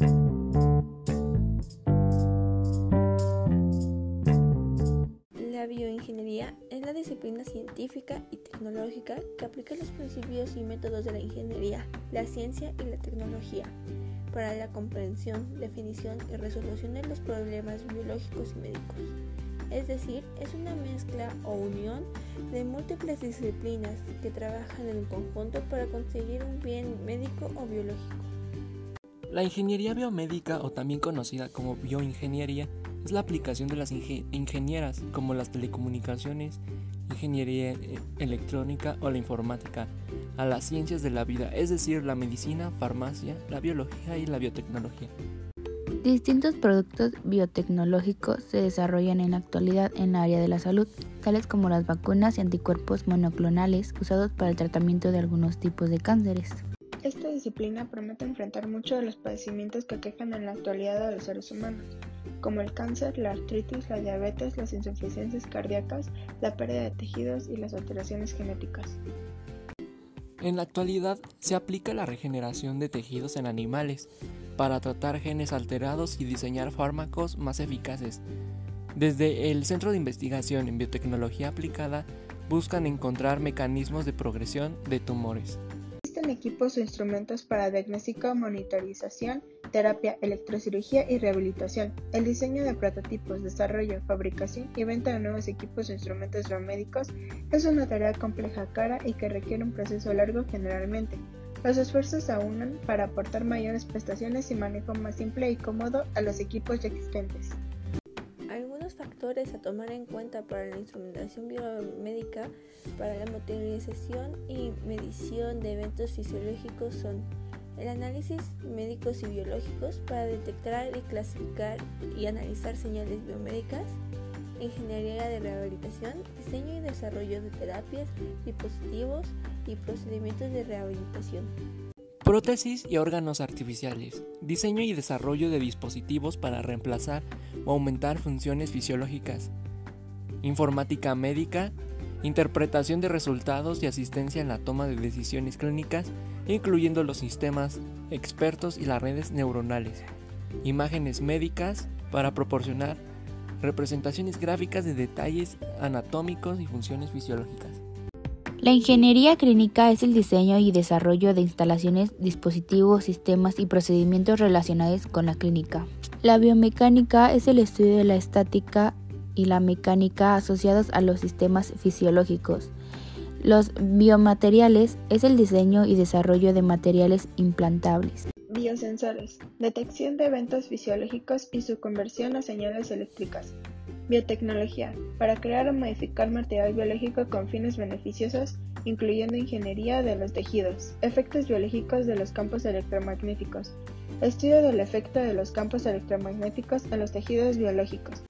La bioingeniería es la disciplina científica y tecnológica que aplica los principios y métodos de la ingeniería, la ciencia y la tecnología para la comprensión, definición y resolución de los problemas biológicos y médicos. Es decir, es una mezcla o unión de múltiples disciplinas que trabajan en conjunto para conseguir un bien médico o biológico. La ingeniería biomédica, o también conocida como bioingeniería, es la aplicación de las ingenieras como las telecomunicaciones, ingeniería eh, electrónica o la informática a las ciencias de la vida, es decir, la medicina, farmacia, la biología y la biotecnología. Distintos productos biotecnológicos se desarrollan en la actualidad en el área de la salud, tales como las vacunas y anticuerpos monoclonales usados para el tratamiento de algunos tipos de cánceres. Esta disciplina promete enfrentar muchos de los padecimientos que aquejan en la actualidad a los seres humanos, como el cáncer, la artritis, la diabetes, las insuficiencias cardíacas, la pérdida de tejidos y las alteraciones genéticas. En la actualidad se aplica la regeneración de tejidos en animales para tratar genes alterados y diseñar fármacos más eficaces. Desde el Centro de Investigación en Biotecnología Aplicada buscan encontrar mecanismos de progresión de tumores equipos o instrumentos para diagnóstico, monitorización, terapia, electrocirugía y rehabilitación. El diseño de prototipos, desarrollo, fabricación y venta de nuevos equipos o instrumentos biomédicos es una tarea compleja, cara y que requiere un proceso largo generalmente. Los esfuerzos se unen para aportar mayores prestaciones y manejo más simple y cómodo a los equipos ya existentes factores a tomar en cuenta para la instrumentación biomédica para la monitorización y medición de eventos fisiológicos son el análisis médicos y biológicos para detectar y clasificar y analizar señales biomédicas, ingeniería de rehabilitación, diseño y desarrollo de terapias, dispositivos y procedimientos de rehabilitación. Prótesis y órganos artificiales. Diseño y desarrollo de dispositivos para reemplazar o aumentar funciones fisiológicas. Informática médica. Interpretación de resultados y asistencia en la toma de decisiones clínicas, incluyendo los sistemas expertos y las redes neuronales. Imágenes médicas para proporcionar representaciones gráficas de detalles anatómicos y funciones fisiológicas. La ingeniería clínica es el diseño y desarrollo de instalaciones, dispositivos, sistemas y procedimientos relacionados con la clínica. La biomecánica es el estudio de la estática y la mecánica asociados a los sistemas fisiológicos. Los biomateriales es el diseño y desarrollo de materiales implantables. Biosensores. Detección de eventos fisiológicos y su conversión a señales eléctricas. Biotecnología, para crear o modificar material biológico con fines beneficiosos, incluyendo ingeniería de los tejidos, efectos biológicos de los campos electromagnéticos, estudio del efecto de los campos electromagnéticos en los tejidos biológicos.